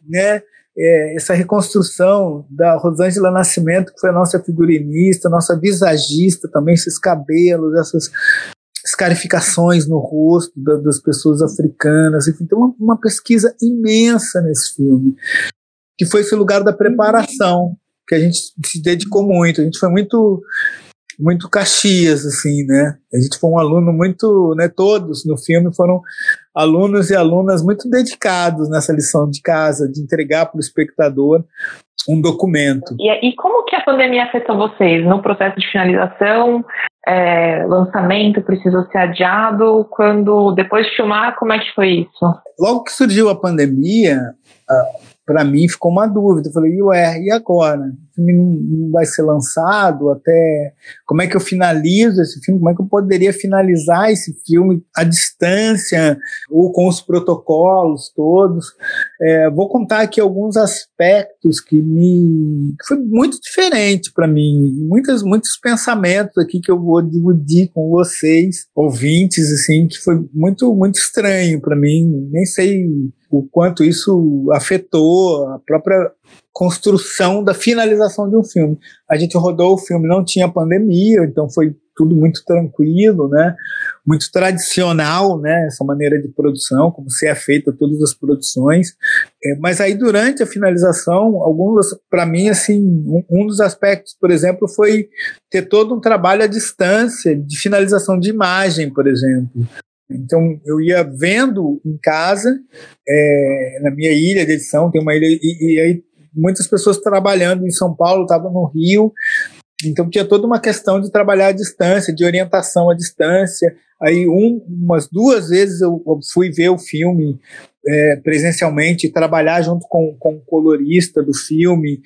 né? É, essa reconstrução da Rosângela Nascimento, que foi a nossa figurinista, nossa visagista também, esses cabelos, essas escarificações no rosto da, das pessoas africanas. Enfim, tem uma, uma pesquisa imensa nesse filme que foi esse lugar da preparação, que a gente se dedicou muito. A gente foi muito muito Caxias, assim, né? A gente foi um aluno muito, né? Todos no filme foram alunos e alunas muito dedicados nessa lição de casa, de entregar para o espectador um documento. E, e, como que a pandemia afetou vocês no processo de finalização? É, lançamento precisou ser adiado? Quando depois de filmar, como é que foi isso? Logo que surgiu a pandemia, para mim ficou uma dúvida. Eu falei, ué, e agora? O filme não vai ser lançado até. Como é que eu finalizo esse filme? Como é que eu poderia finalizar esse filme à distância ou com os protocolos todos? É, vou contar aqui alguns aspectos que me. que foi muito diferente para mim. Muitos, muitos pensamentos aqui que eu vou dividir com vocês, ouvintes, assim, que foi muito, muito estranho para mim. Nem sei o quanto isso afetou a própria construção da finalização de um filme. A gente rodou o filme, não tinha pandemia, então foi tudo muito tranquilo, né? Muito tradicional, né? Essa maneira de produção, como se é feita todas as produções. É, mas aí durante a finalização, alguns, para mim, assim, um, um, dos aspectos, por exemplo, foi ter todo um trabalho à distância de finalização de imagem, por exemplo. Então eu ia vendo em casa, é, na minha ilha de edição, tem uma ilha, e, e aí muitas pessoas trabalhando em São Paulo, estavam no Rio, então tinha toda uma questão de trabalhar à distância, de orientação à distância. Aí um, umas duas vezes eu, fui ver o filme é, presencialmente, trabalhar junto com, com o colorista do filme,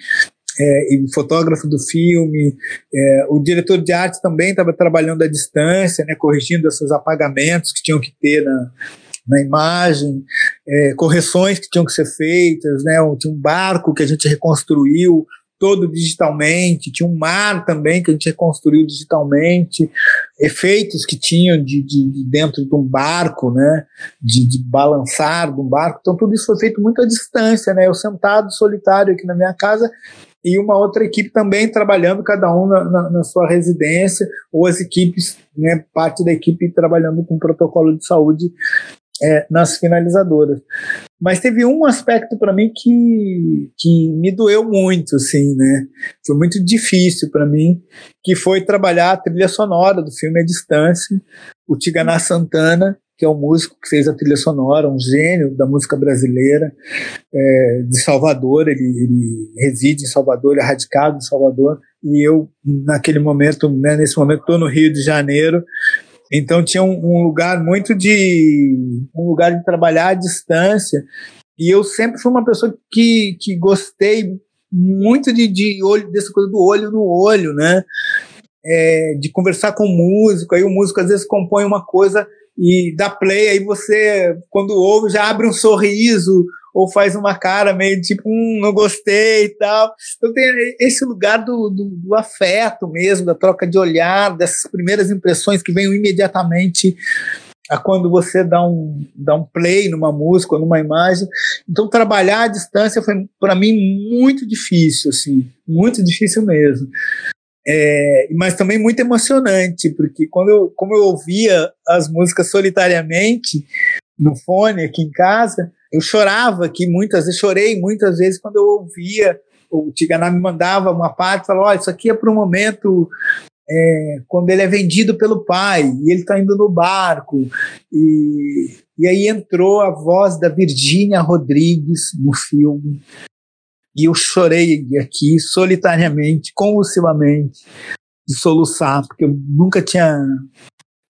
é, e fotógrafo do filme, é, o diretor de arte também estava trabalhando à distância, né, corrigindo esses apagamentos que tinham que ter na, na imagem, é, correções que tinham que ser feitas, né, tinha um barco que a gente reconstruiu todo digitalmente, tinha um mar também que a gente reconstruiu digitalmente, efeitos que tinham de, de, de dentro de um barco, né, de, de, balançar de um barco, então tudo isso foi feito muito à distância, né, eu sentado solitário aqui na minha casa e uma outra equipe também trabalhando, cada um na, na, na sua residência, ou as equipes, né, parte da equipe trabalhando com protocolo de saúde é, nas finalizadoras. Mas teve um aspecto para mim que, que me doeu muito, assim, né? Foi muito difícil para mim, que foi trabalhar a trilha sonora do filme A Distância, o Tiganá Santana, que é um músico que fez a trilha sonora, um gênio da música brasileira, é, de Salvador, ele, ele, reside em Salvador, ele é radicado em Salvador, e eu, naquele momento, né, nesse momento, estou no Rio de Janeiro, então tinha um, um, lugar muito de um lugar de trabalhar à distância. E eu sempre fui uma pessoa que, que gostei muito de, de olho dessa coisa do olho no olho, né? É, de conversar com o músico. Aí o músico às vezes compõe uma coisa e dá play, aí você, quando ouve, já abre um sorriso ou faz uma cara meio tipo, hum, não gostei e tal. Então tem esse lugar do, do, do, afeto mesmo, da troca de olhar, dessas primeiras impressões que vêm imediatamente a quando você dá um, dá um play numa música ou numa imagem. Então trabalhar à distância foi para mim muito difícil, assim, muito difícil mesmo. É, mas também muito emocionante, porque quando eu, como eu ouvia as músicas solitariamente no fone aqui em casa, eu chorava aqui muitas vezes, chorei muitas vezes quando eu ouvia. O Tiganá me mandava uma parte falava, olha, isso aqui é para o momento é, quando ele é vendido pelo pai e ele está indo no barco. E, e aí entrou a voz da Virgínia Rodrigues no filme e eu chorei aqui solitariamente, convulsivamente, de soluçar, porque eu nunca tinha.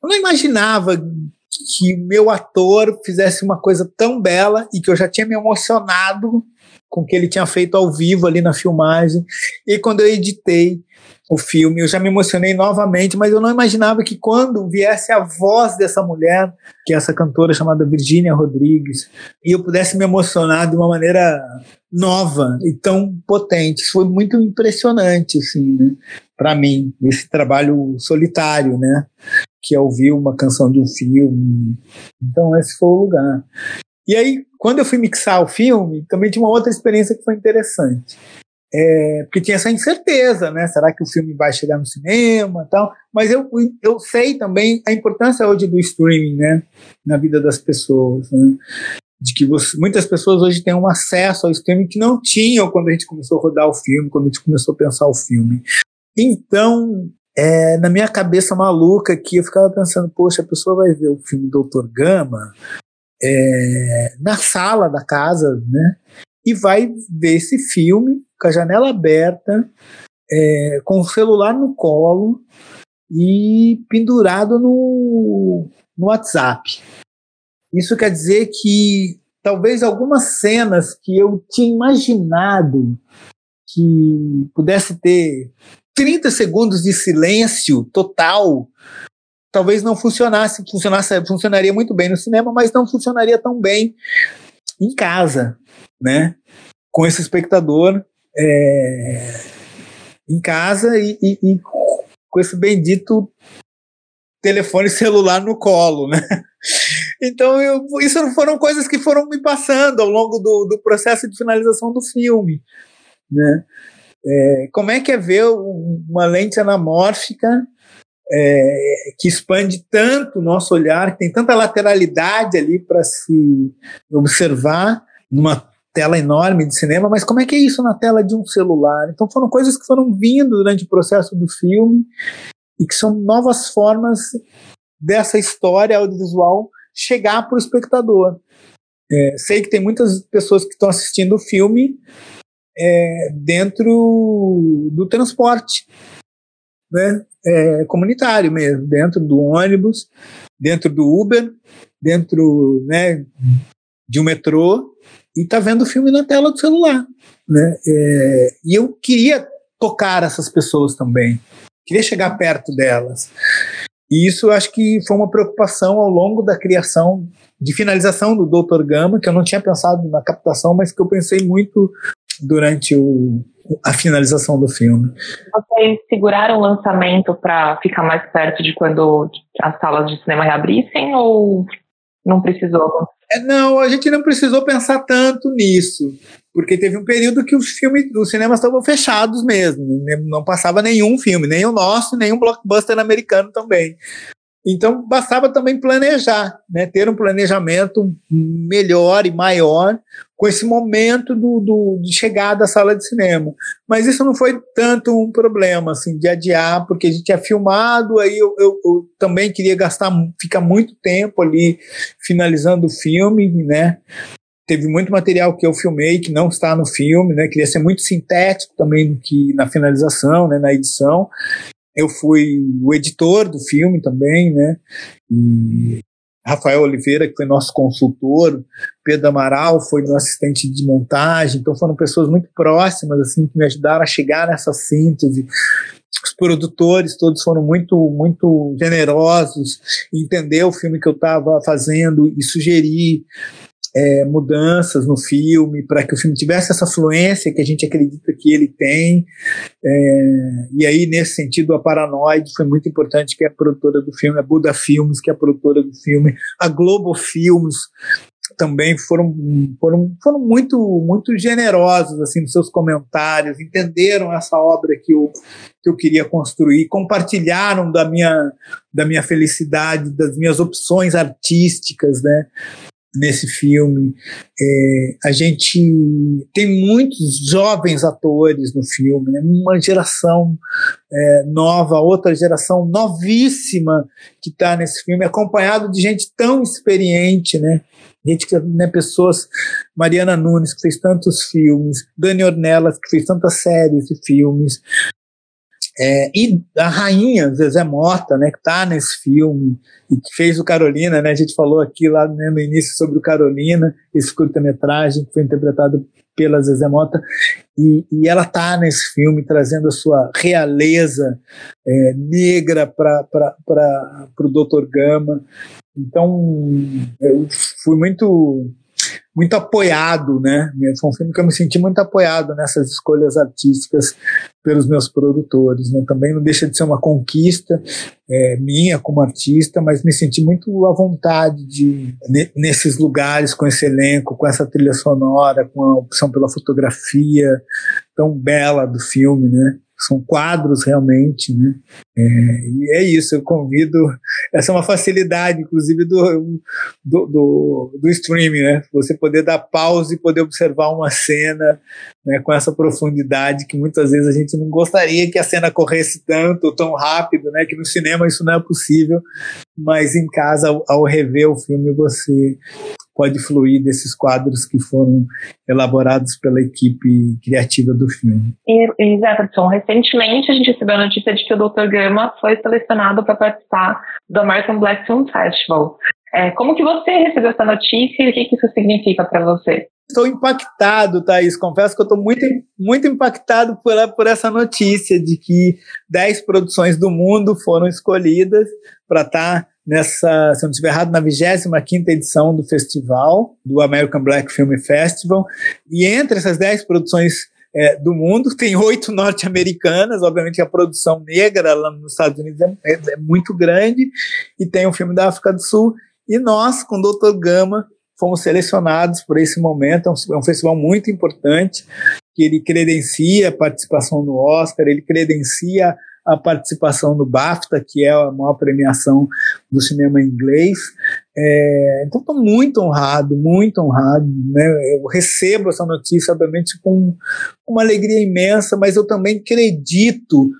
Eu não imaginava que meu ator fizesse uma coisa tão bela e que eu já tinha me emocionado com que ele tinha feito ao vivo ali na filmagem. E quando eu editei o filme, eu já me emocionei novamente, mas eu não imaginava que quando viesse a voz dessa mulher, que é essa cantora chamada Virginia Rodrigues, e eu pudesse me emocionar de uma maneira nova e tão potente. Isso foi muito impressionante, assim, né? Para mim, esse trabalho solitário, né? Que é ouvir uma canção de um filme. Então, esse foi o lugar. E aí, quando eu fui mixar o filme, também tinha uma outra experiência que foi interessante. É, porque tinha essa incerteza, né? Será que o filme vai chegar no cinema tal? Mas eu, eu sei também a importância hoje do streaming, né? Na vida das pessoas. Né? De que você, muitas pessoas hoje têm um acesso ao streaming que não tinham quando a gente começou a rodar o filme, quando a gente começou a pensar o filme. Então, é, na minha cabeça maluca aqui, eu ficava pensando, poxa, a pessoa vai ver o filme Doutor Gama é, na sala da casa, né? E vai ver esse filme com a janela aberta, é, com o celular no colo e pendurado no, no WhatsApp. Isso quer dizer que talvez algumas cenas que eu tinha imaginado que pudesse ter 30 segundos de silêncio total, talvez não funcionasse, funcionasse, funcionaria muito bem no cinema, mas não funcionaria tão bem em casa, né? Com esse espectador é, em casa e, e, e, com esse bendito telefone celular no colo, né? Então, eu, isso foram coisas que foram me passando ao longo do, do processo de finalização do filme, né? É, como é que é ver uma lente anamórfica é, que expande tanto o nosso olhar, que tem tanta lateralidade ali para se observar numa tela enorme de cinema, mas como é que é isso na tela de um celular? Então foram coisas que foram vindo durante o processo do filme e que são novas formas dessa história audiovisual chegar para o espectador. É, sei que tem muitas pessoas que estão assistindo o filme é, dentro do transporte, né? É, comunitário mesmo, dentro do ônibus, dentro do Uber, dentro né, de um metrô, e está vendo o filme na tela do celular. Né? É, e eu queria tocar essas pessoas também, queria chegar perto delas. E isso acho que foi uma preocupação ao longo da criação, de finalização do Dr. Gama, que eu não tinha pensado na captação, mas que eu pensei muito durante o, a finalização do filme. Vocês seguraram o lançamento para ficar mais perto de quando as salas de cinema reabrissem ou não precisou? É, não, a gente não precisou pensar tanto nisso, porque teve um período que os filmes, os cinemas estavam fechados mesmo, né? não passava nenhum filme, nem o nosso, nem um blockbuster americano também. Então, bastava também planejar, né, ter um planejamento melhor e maior com esse momento do, do, de chegada à sala de cinema. Mas isso não foi tanto um problema, assim, de adiar, porque a gente tinha filmado, aí eu, eu, eu também queria gastar, ficar muito tempo ali finalizando o filme, né, teve muito material que eu filmei que não está no filme, né? Queria ser muito sintético também que na finalização, né? Na edição. Eu fui o editor do filme também, né? E Rafael Oliveira, que foi nosso consultor, Pedro Amaral foi meu assistente de montagem, então foram pessoas muito próximas, assim, que me ajudaram a chegar nessa síntese. Os produtores todos foram muito, muito generosos, entender o filme que eu estava fazendo e sugerir é, mudanças no filme, para que o filme tivesse essa fluência que a gente acredita que ele tem. É, e aí, nesse sentido, a Paranoide foi muito importante, que é a produtora do filme, a Buda Filmes, que é a produtora do filme, a Globo Filmes, também foram, foram, foram muito, muito generosos assim nos seus comentários, entenderam essa obra que eu, que eu queria construir, compartilharam da minha, da minha felicidade, das minhas opções artísticas, né? Nesse filme. É, a gente tem muitos jovens atores no filme, né? uma geração é, nova, outra geração novíssima que está nesse filme, acompanhado de gente tão experiente, né? Gente que, né, pessoas, Mariana Nunes, que fez tantos filmes, Dani Ornelas, que fez tantas séries e filmes, é, e a rainha Zezé Mota, né, que está nesse filme e que fez o Carolina, né, a gente falou aqui lá né, no início sobre o Carolina, esse curta-metragem que foi interpretado pela Zezé Mota, e, e ela está nesse filme trazendo a sua realeza é, negra para o Dr. Gama. Então, eu fui muito muito apoiado, né? Foi um filme que eu me senti muito apoiado nessas escolhas artísticas pelos meus produtores, né? Também não deixa de ser uma conquista é, minha como artista, mas me senti muito à vontade de nesses lugares com esse elenco, com essa trilha sonora, com a opção pela fotografia tão bela do filme, né? são quadros realmente, né? É, e é isso, eu convido. Essa é uma facilidade, inclusive, do, do, do, do, streaming, né? Você poder dar pausa e poder observar uma cena né, com essa profundidade que muitas vezes a gente não gostaria que a cena corresse tanto, tão rápido, né? Que no cinema isso não é possível, mas em casa, ao, ao rever o filme, você pode fluir desses quadros que foram elaborados pela equipe criativa do filme. E, Jefferson, recentemente a gente recebeu a notícia de que o Dr. Gama foi selecionado para participar do American Black Film Festival. É, como que você recebeu essa notícia e o que, que isso significa para você? Estou impactado, Thaís. Confesso que estou muito, muito impactado por, por essa notícia de que 10 produções do mundo foram escolhidas para estar tá nessa, se eu não estiver errado, na 25 edição do festival, do American Black Film Festival. E entre essas 10 produções é, do mundo, tem oito norte-americanas, obviamente a produção negra lá nos Estados Unidos é, é, é, muito grande, e tem um filme da África do Sul, e nós, com o Dr. Gama, fomos selecionados por esse momento, é um, é um festival muito importante, que ele credencia a participação no Oscar, ele credencia a participação no BAFTA, que é a maior premiação do cinema inglês. É, então, estou muito honrado, muito honrado. Né? Eu recebo essa notícia, obviamente, com uma alegria imensa, mas eu também acredito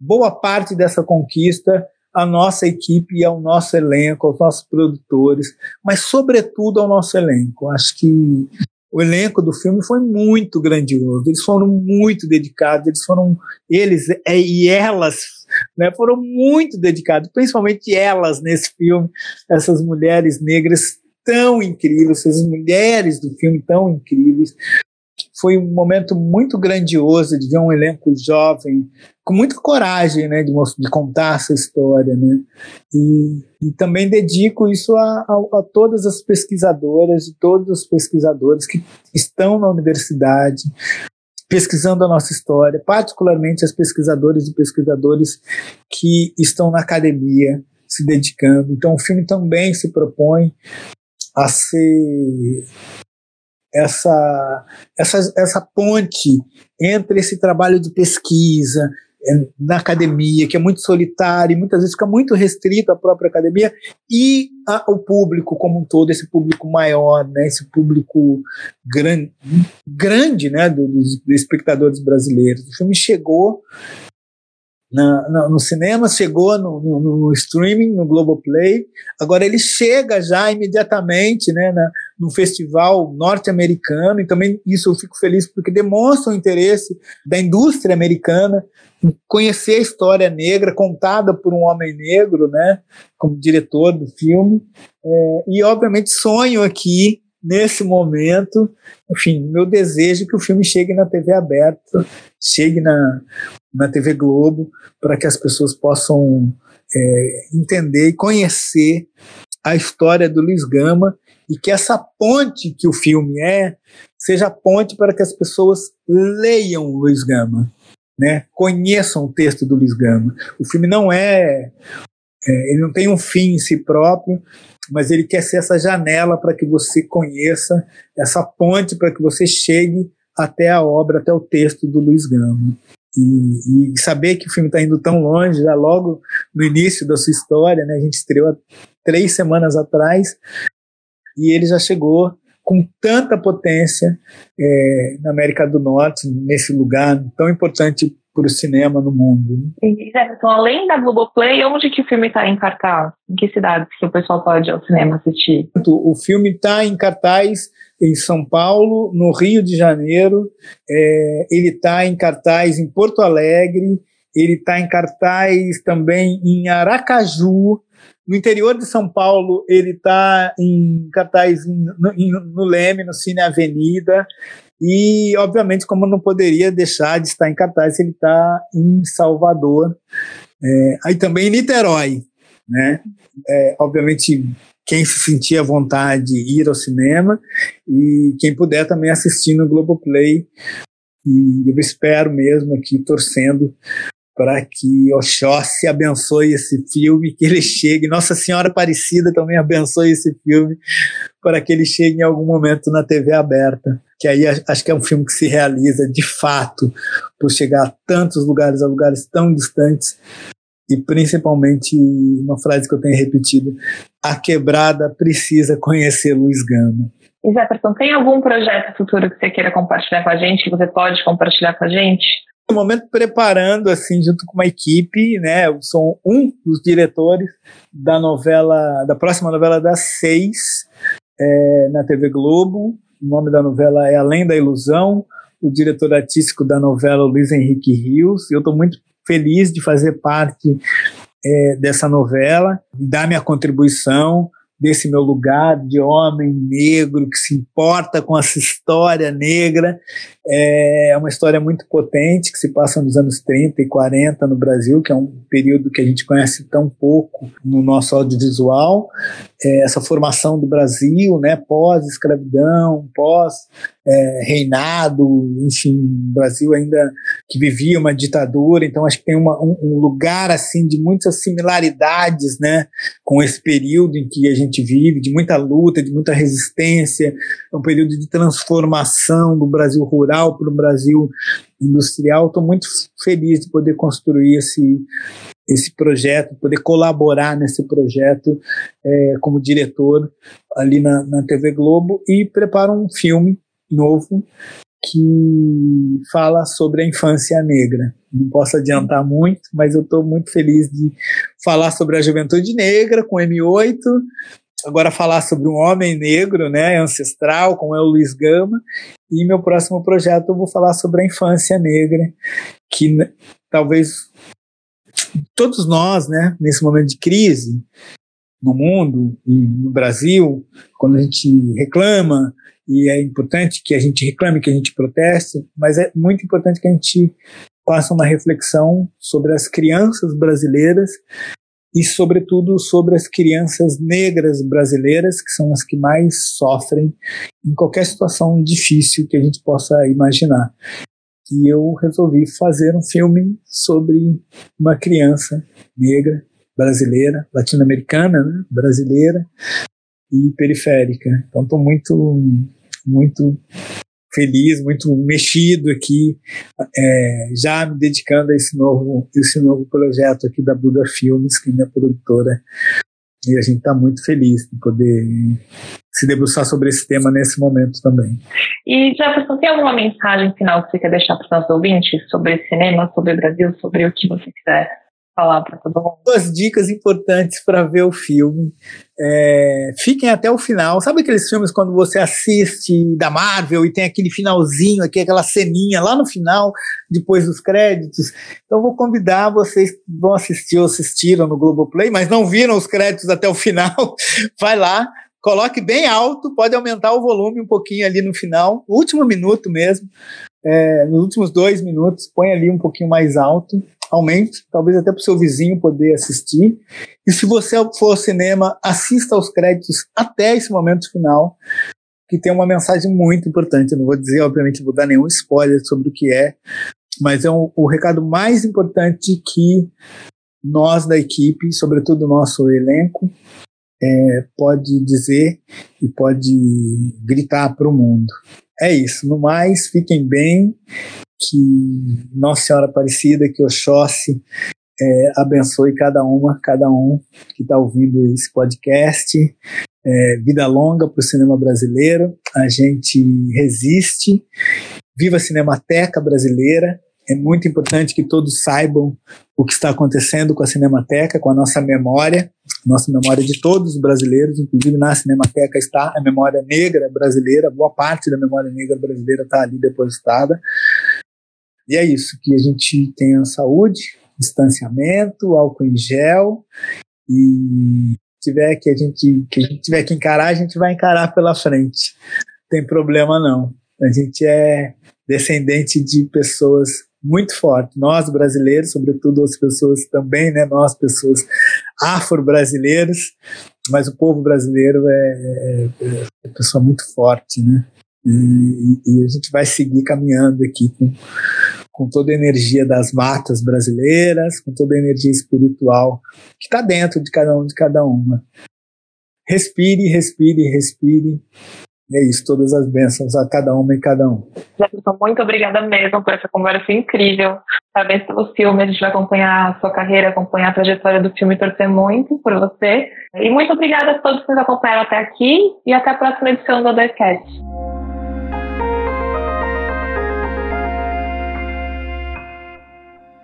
boa parte dessa conquista à nossa equipe ao nosso elenco, aos nossos produtores, mas sobretudo ao nosso elenco. Acho que o elenco do filme foi muito grandioso. Eles foram muito dedicados, eles foram eles é, e elas, né, foram muito dedicados, principalmente elas nesse filme, essas mulheres negras tão incríveis, essas mulheres do filme tão incríveis foi um momento muito grandioso de ver um elenco jovem com muita coragem, né, de, de contar essa história, né, e, e também dedico isso a, a, a, todas as pesquisadoras e todos os pesquisadores que estão na universidade pesquisando a nossa história, particularmente as pesquisadoras e pesquisadores que estão na academia se dedicando. Então, o filme também se propõe a ser essa, essa, essa ponte entre esse trabalho de pesquisa, é, na academia, que é muito solitário e muitas vezes fica muito restrito à própria academia, e a, o público como um todo, esse público maior, né, esse público gran, grande né, dos, dos espectadores brasileiros. O filme chegou na, na, no cinema, chegou no, no, no, streaming, no Globoplay. Agora ele chega já imediatamente né, na, no festival norte-americano, e também isso eu fico feliz porque demonstra o interesse da indústria americana em conhecer a história negra contada por um homem negro, né, como diretor do filme. É, e, obviamente, sonho aqui nesse momento, enfim, meu desejo é que o filme chegue na TV aberta, chegue na, na TV Globo, para que as pessoas possam é, entender e conhecer a história do Luiz Gama e que essa ponte que o filme é seja a ponte para que as pessoas leiam Luiz Gama, né? conheçam o texto do Luiz Gama. O filme não é, é ele não tem um fim em si próprio, mas ele quer ser essa janela para que você conheça, essa ponte para que você chegue até a obra, até o texto do Luiz Gama. E, e saber que o filme está indo tão longe, já logo no início da sua história, né? A gente estreou três semanas atrás e ele já chegou com tanta potência é, na América do Norte, nesse lugar tão importante para o cinema no mundo. Né? Então, além da Globoplay, onde que o filme está em cartaz? Em que cidades que o pessoal pode ir ao cinema assistir? O filme está em cartaz em São Paulo, no Rio de Janeiro, é, ele está em cartaz em Porto Alegre, ele está em cartaz também em Aracaju, no interior de São Paulo, ele está em cartaz no, no Leme, no Cine Avenida, e, obviamente, como não poderia deixar de estar em cartaz, ele está em Salvador, é, aí também em Niterói. Né? É, obviamente, quem se sentir à vontade ir ao cinema e quem puder também assistir no Globoplay. E eu espero mesmo aqui, torcendo para que Oxóssi abençoe esse filme, que ele chegue, Nossa Senhora Aparecida também abençoe esse filme, para que ele chegue em algum momento na TV aberta, que aí acho que é um filme que se realiza de fato, por chegar a tantos lugares, a lugares tão distantes, e principalmente uma frase que eu tenho repetido, a quebrada precisa conhecer Luiz Gama. E Jefferson, tem algum projeto futuro que você queira compartilhar com a gente, que você pode compartilhar com a gente? Momento preparando assim junto com uma equipe, né? Eu sou um dos diretores da novela, da próxima novela das seis é, na TV Globo. O nome da novela é Além da Ilusão. O diretor artístico da novela, Luiz Henrique Rios. Eu estou muito feliz de fazer parte é, dessa novela, dar minha contribuição desse meu lugar de homem negro que se importa com essa história negra. É uma história muito potente que se passa nos anos 30 e 40 no Brasil, que é um período que a gente conhece tão pouco no nosso audiovisual. É essa formação do Brasil, né, pós-escravidão, pós é, reinado, enfim, Brasil ainda que vivia uma ditadura, então acho que tem uma, um, um, lugar assim de muitas similaridades, né, com esse período em que a gente vive, de muita luta, de muita resistência, é um período de transformação do Brasil rural para o Brasil industrial. Estou muito feliz de poder construir esse esse projeto, poder colaborar nesse projeto é, como diretor ali na, na TV Globo e preparo um filme novo que fala sobre a infância negra. Não posso adiantar muito, mas eu estou muito feliz de falar sobre a juventude negra com M8, agora falar sobre um homem negro, né, ancestral, como é o Luiz Gama, e meu próximo projeto eu vou falar sobre a infância negra, que talvez todos nós, né, nesse momento de crise no mundo e no Brasil, quando a gente reclama e é importante que a gente reclame, que a gente proteste, mas é muito importante que a gente faça uma reflexão sobre as crianças brasileiras e, sobretudo, sobre as crianças negras brasileiras, que são as que mais sofrem em qualquer situação difícil que a gente possa imaginar. E eu resolvi fazer um filme sobre uma criança negra brasileira, latino-americana, né, brasileira, e periférica. Então estou muito muito feliz, muito mexido aqui, é, já me dedicando a esse novo, esse novo projeto aqui da Buda Filmes, que é minha produtora. E a gente está muito feliz de poder se debruçar sobre esse tema nesse momento também. E, Jefferson, tem alguma mensagem final que você quer deixar para os nossos ouvintes sobre cinema, sobre o Brasil, sobre o que você quiser falar para todo mundo? Duas dicas importantes para ver o filme. É, fiquem até o final. Sabe aqueles filmes quando você assiste da Marvel e tem aquele finalzinho aqui, aquela ceninha lá no final, depois dos créditos? Então vou convidar vocês que vão assistir ou assistiram no Globoplay, mas não viram os créditos até o final. Vai lá, coloque bem alto, pode aumentar o volume um pouquinho ali no final, último minuto mesmo, é, nos últimos dois minutos, põe ali um pouquinho mais alto aumente, talvez até para o seu vizinho poder assistir. E se você for ao cinema, assista aos créditos até esse momento final, que tem uma mensagem muito importante. Eu não vou dizer, obviamente, vou dar nenhum spoiler sobre o que é, mas é um, o recado mais importante que nós da equipe, sobretudo o nosso elenco, é, pode dizer e pode gritar para o mundo. É isso. No mais, fiquem bem que Nossa Senhora Aparecida, que Oxóssi é, abençoe cada uma, cada um que está ouvindo esse podcast. É, vida longa para o cinema brasileiro. A gente resiste. Viva a Cinemateca Brasileira. É muito importante que todos saibam o que está acontecendo com a Cinemateca, com a nossa memória, nossa memória de todos os brasileiros, inclusive na Cinemateca está a memória negra brasileira, boa parte da memória negra brasileira está ali depositada. E é isso, que a gente tenha saúde, distanciamento, álcool em gel e tiver que a gente que a gente tiver que encarar, a gente vai encarar pela frente. Não tem problema não. A gente é descendente de pessoas muito fortes. Nós brasileiros, sobretudo as pessoas também, né, nós pessoas afro-brasileiros, mas o povo brasileiro é, é, é pessoa muito forte, né? E, e, a gente vai seguir caminhando aqui com com toda a energia das matas brasileiras, com toda a energia espiritual que está dentro de cada um de cada uma. Respire, respire, respire. É isso, todas as bênçãos a cada uma e cada um. Jefferson, muito obrigada mesmo por essa conversa incrível. Parabéns pelo filme, a gente vai acompanhar a sua carreira, acompanhar a trajetória do filme e torcer muito por você. E muito obrigada a todos que nos acompanharam até aqui e até a próxima edição do Othercast.